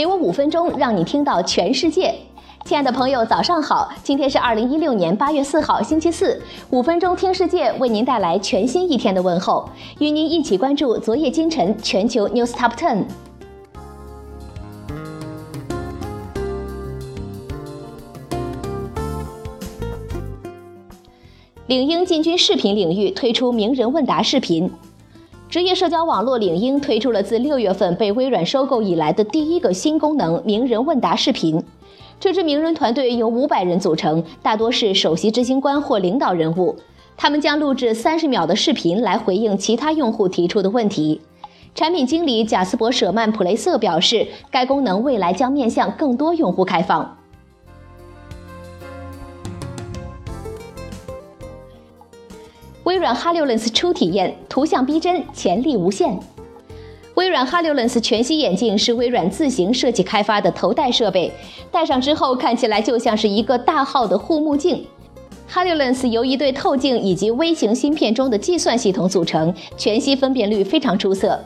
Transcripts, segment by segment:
给我五分钟，让你听到全世界。亲爱的朋友，早上好！今天是二零一六年八月四号，星期四。五分钟听世界，为您带来全新一天的问候，与您一起关注昨夜今晨全球 news top ten。领英进军视频领域，推出名人问答视频。职业社交网络领英推出了自六月份被微软收购以来的第一个新功能——名人问答视频。这支名人团队由五百人组成，大多是首席执行官或领导人物。他们将录制三十秒的视频来回应其他用户提出的问题。产品经理贾斯伯·舍曼普雷瑟表示，该功能未来将面向更多用户开放。微软 HoloLens 初体验，图像逼真，潜力无限。微软 HoloLens 全息眼镜是微软自行设计开发的头戴设备，戴上之后看起来就像是一个大号的护目镜。HoloLens 由一对透镜以及微型芯片中的计算系统组成，全息分辨率非常出色。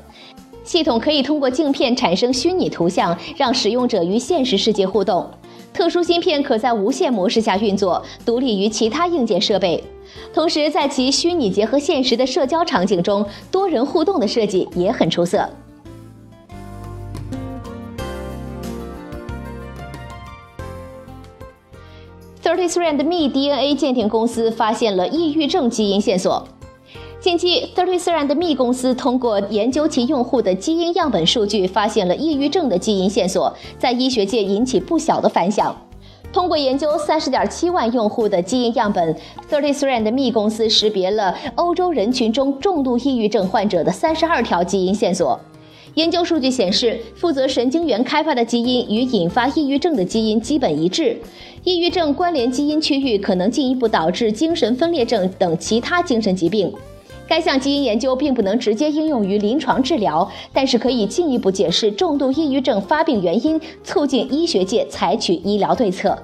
系统可以通过镜片产生虚拟图像，让使用者与现实世界互动。特殊芯片可在无线模式下运作，独立于其他硬件设备。同时，在其虚拟结合现实的社交场景中，多人互动的设计也很出色。Thirty-three&Me DNA 鉴定公司发现了抑郁症基因线索。近期，Thirty-three&Me 公司通过研究其用户的基因样本数据，发现了抑郁症的基因线索，在医学界引起不小的反响。通过研究三十点七万用户的基因样本，Thirty Three and Me 公司识别了欧洲人群中重度抑郁症患者的三十二条基因线索。研究数据显示，负责神经元开发的基因与引发抑郁症的基因基本一致。抑郁症关联基因区域可能进一步导致精神分裂症等其他精神疾病。该项基因研究并不能直接应用于临床治疗，但是可以进一步解释重度抑郁症发病原因，促进医学界采取医疗对策。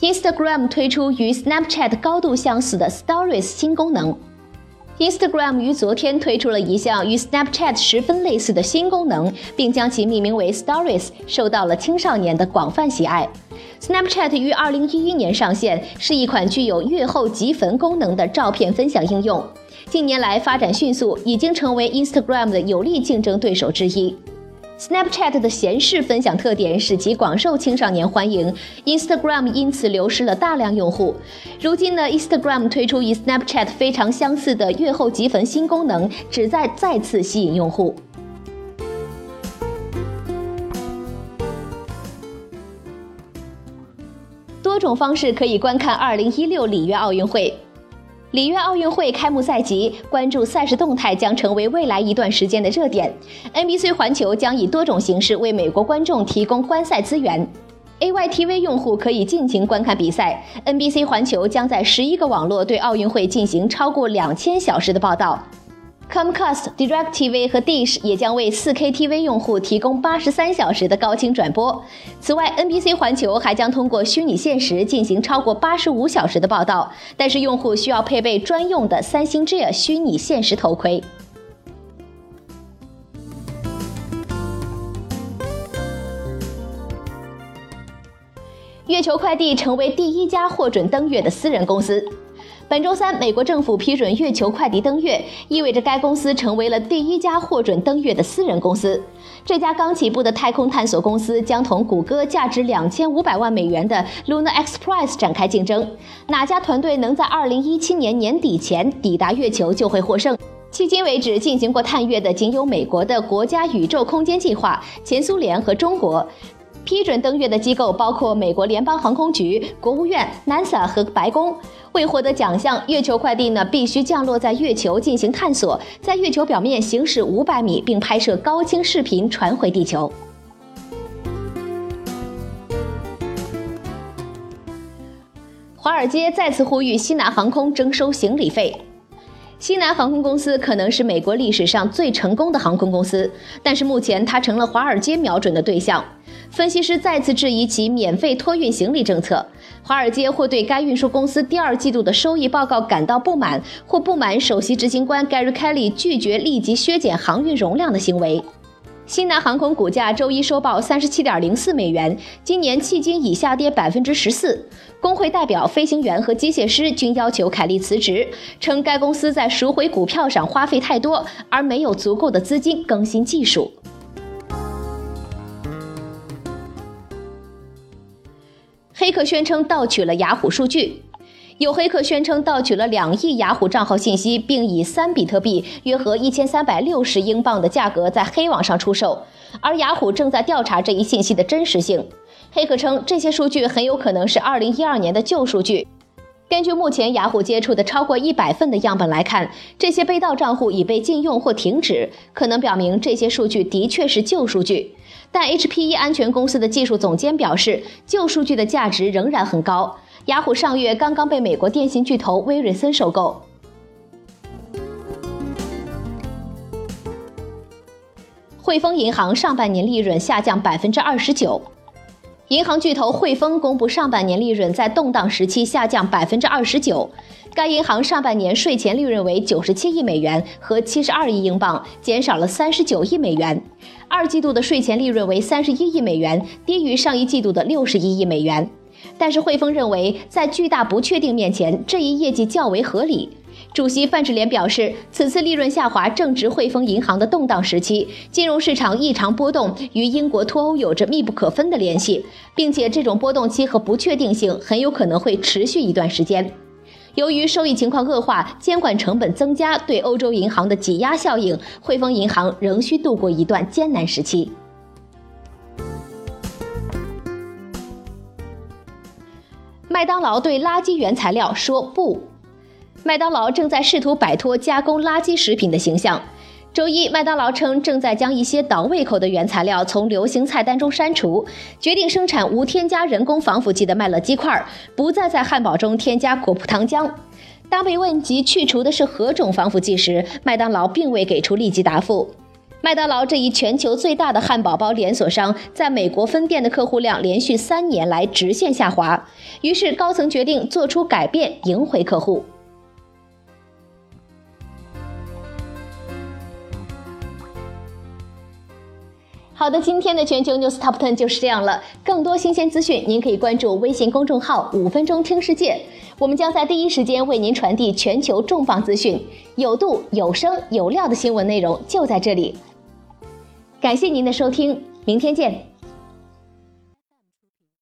Instagram 推出与 Snapchat 高度相似的 Stories 新功能。Instagram 于昨天推出了一项与 Snapchat 十分类似的新功能，并将其命名为 Stories，受到了青少年的广泛喜爱。Snapchat 于2011年上线，是一款具有阅后即焚功能的照片分享应用。近年来发展迅速，已经成为 Instagram 的有力竞争对手之一。Snapchat 的闲适分享特点使其广受青少年欢迎，Instagram 因此流失了大量用户。如今呢，Instagram 推出与 Snapchat 非常相似的阅后即焚新功能，旨在再次吸引用户。多种方式可以观看2016里约奥运会。里约奥运会开幕在即，关注赛事动态将成为未来一段时间的热点。NBC 环球将以多种形式为美国观众提供观赛资源。AYTV 用户可以尽情观看比赛。NBC 环球将在十一个网络对奥运会进行超过两千小时的报道。Comcast、DirecTV 和 Dish 也将为 4K TV 用户提供八十三小时的高清转播。此外，NBC 环球还将通过虚拟现实进行超过八十五小时的报道，但是用户需要配备专用的三星 Gear 虚拟现实头盔。月球快递成为第一家获准登月的私人公司。本周三，美国政府批准月球快递登月，意味着该公司成为了第一家获准登月的私人公司。这家刚起步的太空探索公司将同谷歌价值两千五百万美元的 Luna X Prize 展开竞争。哪家团队能在二零一七年年底前抵达月球，就会获胜。迄今为止，进行过探月的仅有美国的国家宇宙空间计划、前苏联和中国。批准登月的机构包括美国联邦航空局、国务院、NASA 和白宫。为获得奖项，月球快递呢必须降落在月球进行探索，在月球表面行驶五百米，并拍摄高清视频传回地球。华尔街再次呼吁西南航空征收行李费。西南航空公司可能是美国历史上最成功的航空公司，但是目前它成了华尔街瞄准的对象。分析师再次质疑其免费托运行李政策。华尔街或对该运输公司第二季度的收益报告感到不满，或不满首席执行官 Gary Kelly 拒绝立即削减航运容量的行为。西南航空股价周一收报三十七点零四美元，今年迄今已下跌百分之十四。工会代表、飞行员和机械师均要求凯利辞职，称该公司在赎回股票上花费太多，而没有足够的资金更新技术。黑客宣称盗取了雅虎数据。有黑客宣称盗取了两亿雅虎账号信息，并以三比特币（约合一千三百六十英镑）的价格在黑网上出售，而雅虎正在调查这一信息的真实性。黑客称这些数据很有可能是二零一二年的旧数据。根据目前雅虎接触的超过一百份的样本来看，这些被盗账户已被禁用或停止，可能表明这些数据的确是旧数据。但 HPE 安全公司的技术总监表示，旧数据的价值仍然很高。雅虎上月刚刚被美国电信巨头威瑞森收购。汇丰银行上半年利润下降百分之二十九。银行巨头汇丰公布上半年利润在动荡时期下降百分之二十九。该银行上半年税前利润为九十七亿美元和七十二亿英镑，减少了三十九亿美元。二季度的税前利润为三十一亿美元，低于上一季度的六十一亿美元。但是汇丰认为，在巨大不确定面前，这一业绩较为合理。主席范志廉表示，此次利润下滑正值汇丰银行的动荡时期，金融市场异常波动与英国脱欧有着密不可分的联系，并且这种波动期和不确定性很有可能会持续一段时间。由于收益情况恶化，监管成本增加对欧洲银行的挤压效应，汇丰银行仍需度过一段艰难时期。麦当劳对垃圾原材料说不。麦当劳正在试图摆脱加工垃圾食品的形象。周一，麦当劳称正在将一些倒胃口的原材料从流行菜单中删除，决定生产无添加人工防腐剂的麦乐鸡块，不再在汉堡中添加果葡糖浆。当被问及去除的是何种防腐剂时，麦当劳并未给出立即答复。麦当劳这一全球最大的汉堡包连锁商，在美国分店的客户量连续三年来直线下滑，于是高层决定做出改变，赢回客户。好的，今天的全球 news top ten 就是这样了。更多新鲜资讯，您可以关注微信公众号“五分钟听世界”，我们将在第一时间为您传递全球重磅资讯，有度、有声、有料的新闻内容就在这里。感谢您的收听，明天见。